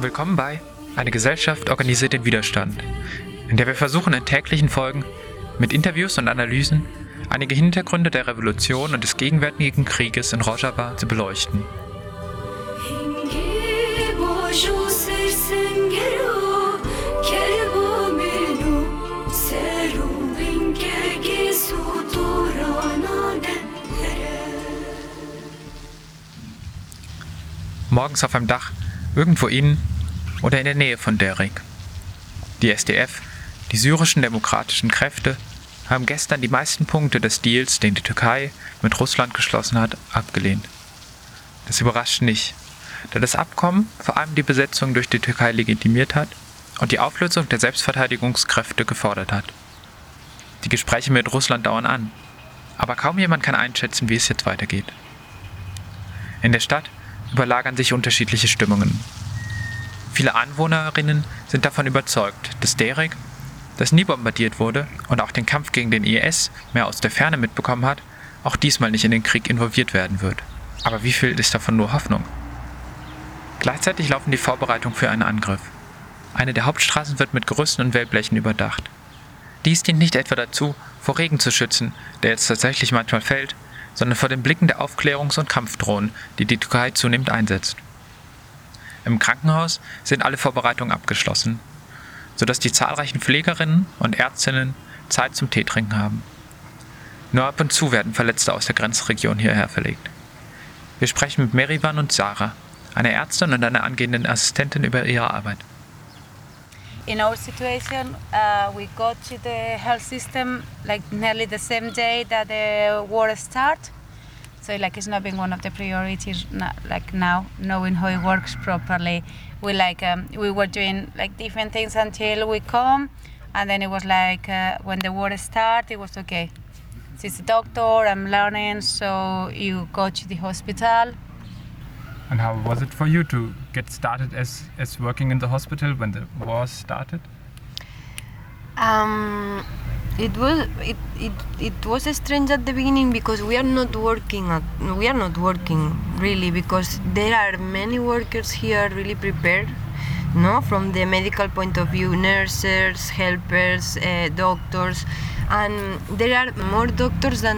Willkommen bei Eine Gesellschaft organisiert den Widerstand, in der wir versuchen in täglichen Folgen mit Interviews und Analysen einige Hintergründe der Revolution und des gegenwärtigen Krieges in Rojava zu beleuchten. Morgens auf einem Dach, irgendwo in oder in der Nähe von Derik. Die SDF, die syrischen demokratischen Kräfte, haben gestern die meisten Punkte des Deals, den die Türkei mit Russland geschlossen hat, abgelehnt. Das überrascht nicht, da das Abkommen vor allem die Besetzung durch die Türkei legitimiert hat und die Auflösung der Selbstverteidigungskräfte gefordert hat. Die Gespräche mit Russland dauern an, aber kaum jemand kann einschätzen, wie es jetzt weitergeht. In der Stadt überlagern sich unterschiedliche Stimmungen. Viele Anwohnerinnen sind davon überzeugt, dass Derek, das nie bombardiert wurde und auch den Kampf gegen den IS mehr aus der Ferne mitbekommen hat, auch diesmal nicht in den Krieg involviert werden wird. Aber wie viel ist davon nur Hoffnung? Gleichzeitig laufen die Vorbereitungen für einen Angriff. Eine der Hauptstraßen wird mit Gerüsten und Wellblechen überdacht. Dies dient nicht etwa dazu, vor Regen zu schützen, der jetzt tatsächlich manchmal fällt, sondern vor den Blicken der Aufklärungs- und Kampfdrohnen, die die Türkei zunehmend einsetzt. Im Krankenhaus sind alle Vorbereitungen abgeschlossen, sodass die zahlreichen Pflegerinnen und Ärztinnen Zeit zum Teetrinken haben. Nur ab und zu werden Verletzte aus der Grenzregion hierher verlegt. Wir sprechen mit Merivan und Sarah, einer Ärztin und einer angehenden Assistentin über ihre Arbeit. in our situation, uh, we got to the health system like nearly the same day that the war started. So like it's not been one of the priorities like now, knowing how it works properly. We like um, we were doing like different things until we come, and then it was like uh, when the war started, it was okay. She's a doctor. I'm learning, so you go to the hospital. And how was it for you to get started as, as working in the hospital when the war started? Um, it was it, it it was strange at the beginning because we are not working at, we are not working really because there are many workers here really prepared no? From the medical point of view nurses helpers uh, doctors and there are more doctors than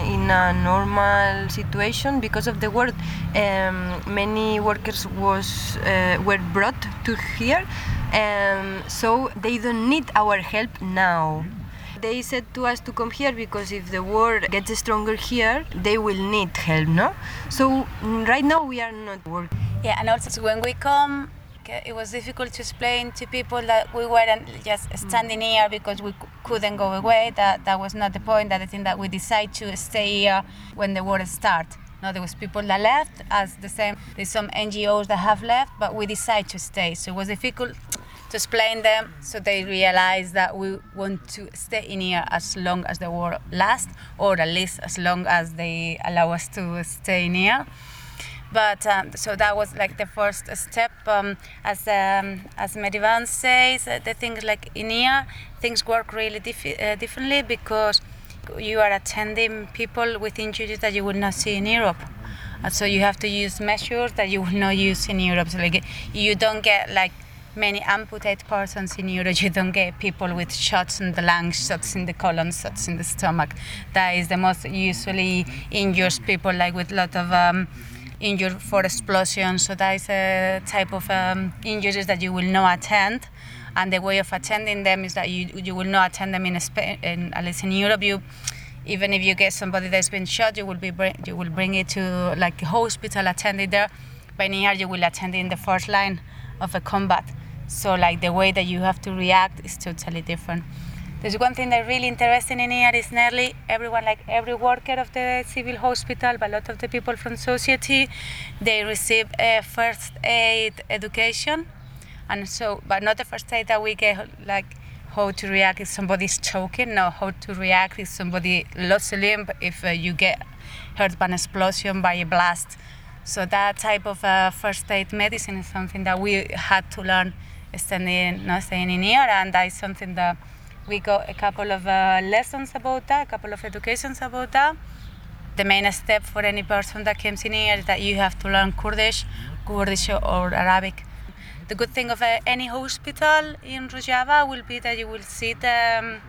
in a normal situation because of the war um, many workers was uh, were brought to here um, so they don't need our help now they said to us to come here because if the war gets stronger here they will need help no so mm, right now we are not working Yeah, and also when we come, it was difficult to explain to people that we weren't just standing here because we couldn't go away. That that was not the point. That I think that we decided to stay here when the war started. No, there was people that left, as the same. There's some NGOs that have left, but we decided to stay. So it was difficult to explain them, so they realize that we want to stay in here as long as the war lasts, or at least as long as they allow us to stay in here. But um, so that was like the first step. Um, as um, as Medivan says uh, the things like in here things work really dif- uh, differently because you are attending people with injuries that you would not see in Europe. And so you have to use measures that you will not use in Europe. So like you don't get like many amputated persons in Europe you don't get people with shots in the lungs shots in the colon shots in the stomach that is the most usually injured people like with a lot of um, injured for explosions. So that is a type of um, injuries that you will not attend. And the way of attending them is that you, you will not attend them in Spain, in, at least in Europe. You, even if you get somebody that's been shot, you will be bring, you will bring it to like a hospital, attend it there. But in here, you will attend in the first line of a combat. So like the way that you have to react is totally different. There's one thing that really interesting in here is nearly everyone, like every worker of the civil hospital, but a lot of the people from society, they receive a first aid education, and so, but not the first aid that we get like how to react if somebody's choking, no, how to react if somebody lost a limb, if uh, you get hurt by an explosion, by a blast. So that type of uh, first aid medicine is something that we had to learn standing, not staying in here, and that is something that we got a couple of uh, lessons about that, a couple of educations about that. The main step for any person that comes in here is that you have to learn Kurdish, Kurdish or Arabic. The good thing of uh, any hospital in Rojava will be that you will see the, um,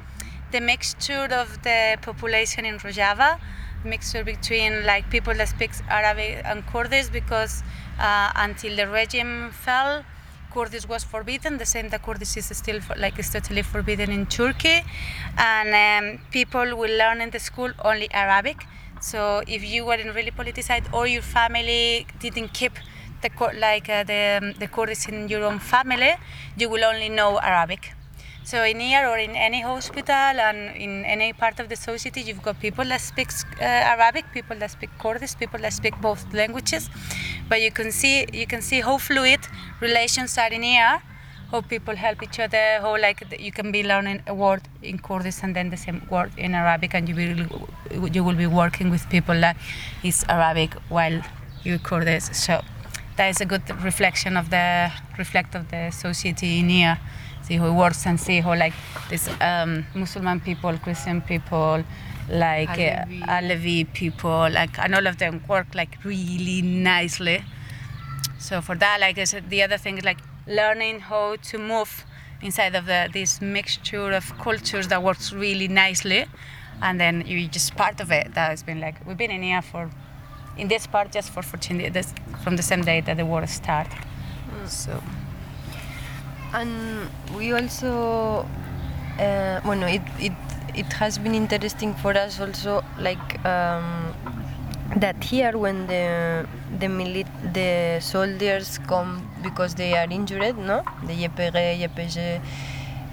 the mixture of the population in Rojava, mixture between like people that speak Arabic and Kurdish because uh, until the regime fell, Kurdish was forbidden. The same that Kurdish is still for, like is totally forbidden in Turkey, and um, people will learn in the school only Arabic. So if you weren't really politicized or your family didn't keep the like uh, the um, the Kurdish in your own family, you will only know Arabic. So in here or in any hospital and in any part of the society, you've got people that speak uh, Arabic, people that speak Kurdish, people that speak both languages. But you can see you can see how fluid relations are in here, how people help each other, how like you can be learning a word in Kurdish and then the same word in Arabic, and you will you will be working with people that is Arabic while you Kurdish. So that is a good reflection of the reflect of the society in here see how it works and see how like this um, Muslim people, Christian people, like Alevi. Uh, Alevi people, like and all of them work like really nicely. So for that, like I said, the other thing is like learning how to move inside of the, this mixture of cultures that works really nicely, and then you just part of it. That has been like we've been in here for in this part just for 14 days from the same day that the war started. Mm. So and we also uh, bueno it, it it has been interesting for us also like um, that here when the the milit- the soldiers come because they are injured no? The YPG YPG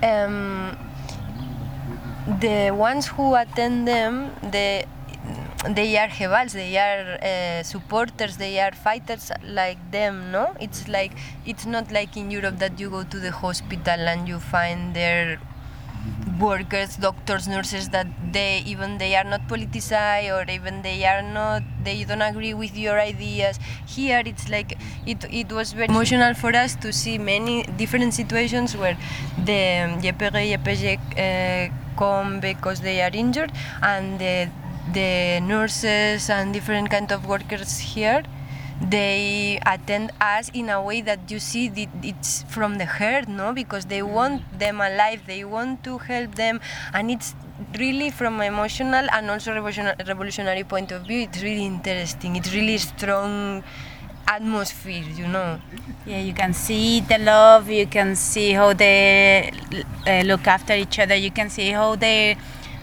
um, the ones who attend them the they are hevals, they are uh, supporters, they are fighters like them, no? It's like, it's not like in Europe that you go to the hospital and you find their workers, doctors, nurses that they even they are not politicized or even they are not they don't agree with your ideas. Here it's like it it was very emotional for us to see many different situations where the YPG YPG uh, come because they are injured and the the nurses and different kind of workers here they attend us in a way that you see that it's from the heart no? Because they want them alive they want to help them and it's really from emotional and also revolutionary point of view it's really interesting it's really strong atmosphere you know? Yeah you can see the love you can see how they uh, look after each other you can see how they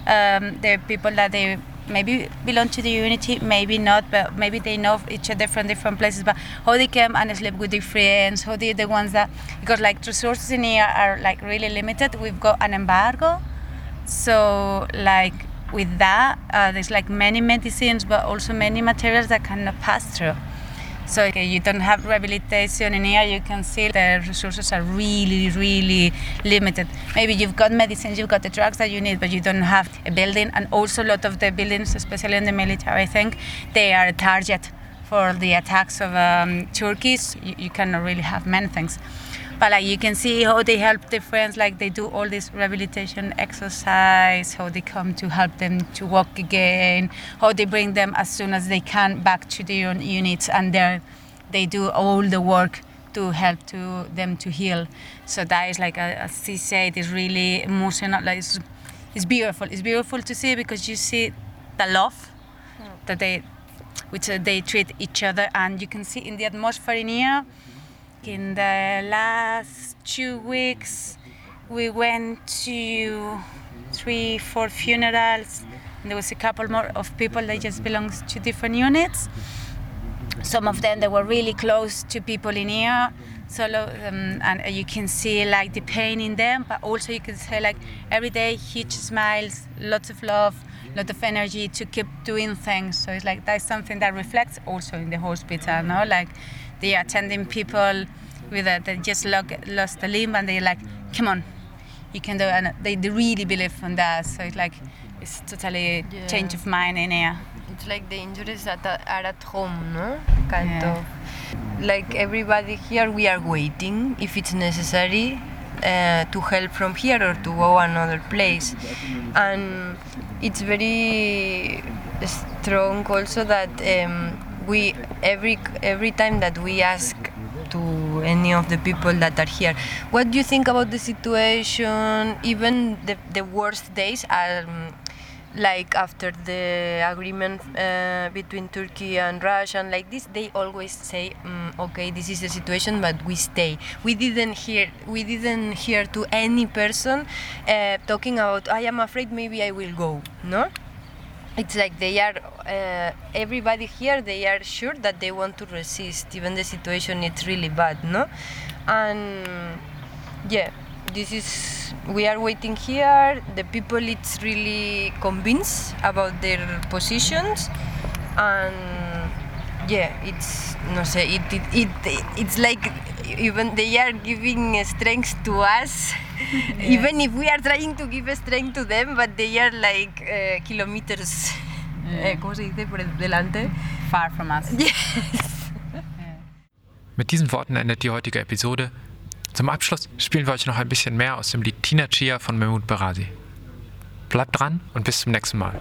um, the people that they maybe belong to the unity, maybe not, but maybe they know each other from different places. But how they come and sleep with their friends, how they the ones that because like resources in here are like really limited. We've got an embargo, so like with that, uh, there's like many medicines, but also many materials that cannot pass through. So okay, you don't have rehabilitation in here. You can see the resources are really, really limited. Maybe you've got medicines, you've got the drugs that you need, but you don't have a building. And also, a lot of the buildings, especially in the military, I think they are a target for the attacks of um, Turkeys. You, you cannot really have many things but like you can see how they help their friends like they do all this rehabilitation exercise how they come to help them to walk again how they bring them as soon as they can back to their own units and they they do all the work to help to them to heal. So that is like as he said is really emotional like it's, it's beautiful. It's beautiful to see because you see the love that they which uh, they treat each other and you can see in the atmosphere in here in the last two weeks, we went to three, four funerals. There was a couple more of people that just belongs to different units. Some of them they were really close to people in here. So um, and you can see like the pain in them, but also you can say like every day huge smiles, lots of love, lot of energy to keep doing things. So it's like that's something that reflects also in the hospital, no? Like are attending people with a, they just lost a limb and they're like, come on, you can do, it. and they, they really believe in that. So it's like it's totally Yeah. change of mind in here. It's like the injuries that are are at home, no? Kind Yeah. of. Like everybody here, we are waiting if it's necessary uh, to help from here or to go another place, and it's very strong also that um, we every every time that we ask to any of the people that are here. What do you think about the situation? Even the, the worst days are um, like after the agreement uh, between Turkey and Russia and like this, they always say, mm, okay, this is the situation, but we stay. We didn't hear we didn't hear to any person uh, talking about I am afraid maybe I will go. No it's like they are uh, everybody here they are sure that they want to resist even the situation is really bad no? And yeah this is we are waiting here. The people it's really convinced about their positions. And yeah it's no say it, it, it it's like even they are giving strength to us even if we are trying to give strength to them but they are like uh, kilometers eh, ¿cómo se dice por delante Far from us. yes Mit diesen Worten endet die heutige Episode. Zum Abschluss spielen wir euch noch ein bisschen mehr aus dem Lied Tina Chia von Mahmoud Barasi. Bleibt dran und bis zum nächsten Mal.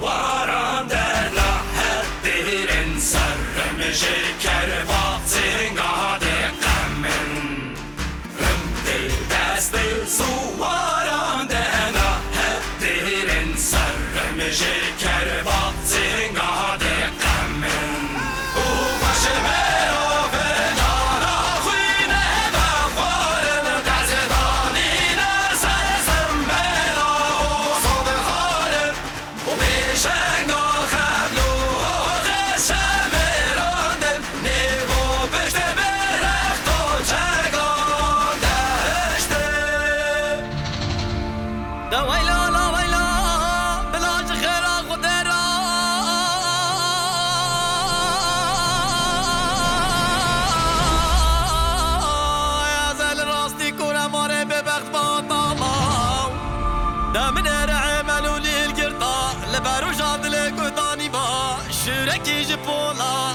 wow.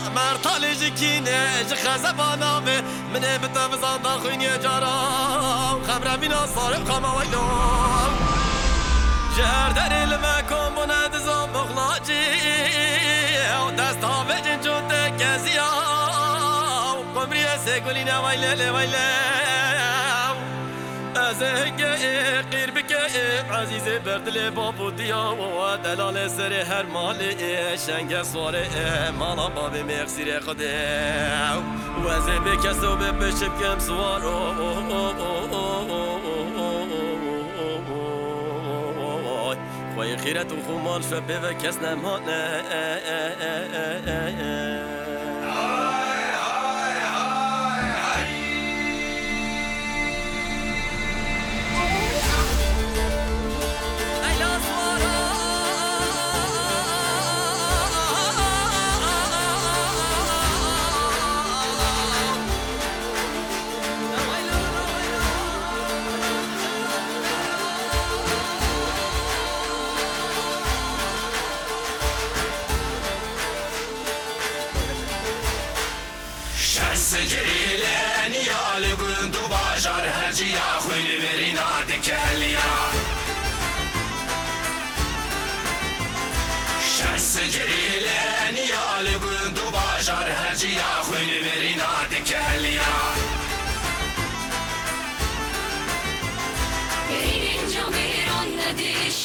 مر تالی جکینه من بانامه منه بتم زندان خوینی جارام خمره بینا صارم خما ویدام جهردری لمکم بوند زم مخلاجی او دست ها بجن چون تکزی او قمری سگولینه ویله ویله از هنگه قیر بکه عزیز بردل بابو دیا و دلال سر هر مال شنگ سواره مالا باب مغزیر خوده و از بکسو بپشم کم سوارو خوی خیرت و خمال شبه و کس نمانه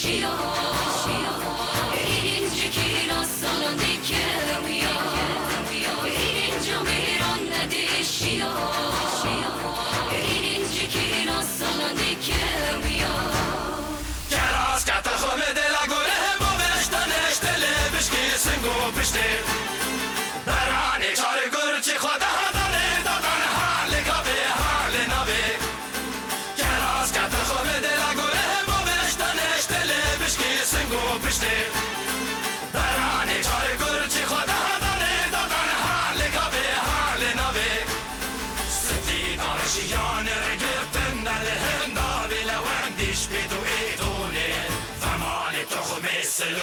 Shield.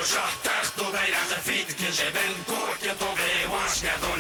Już od tak tutaj razy fitki, że będę kurkiem to wyłącznie do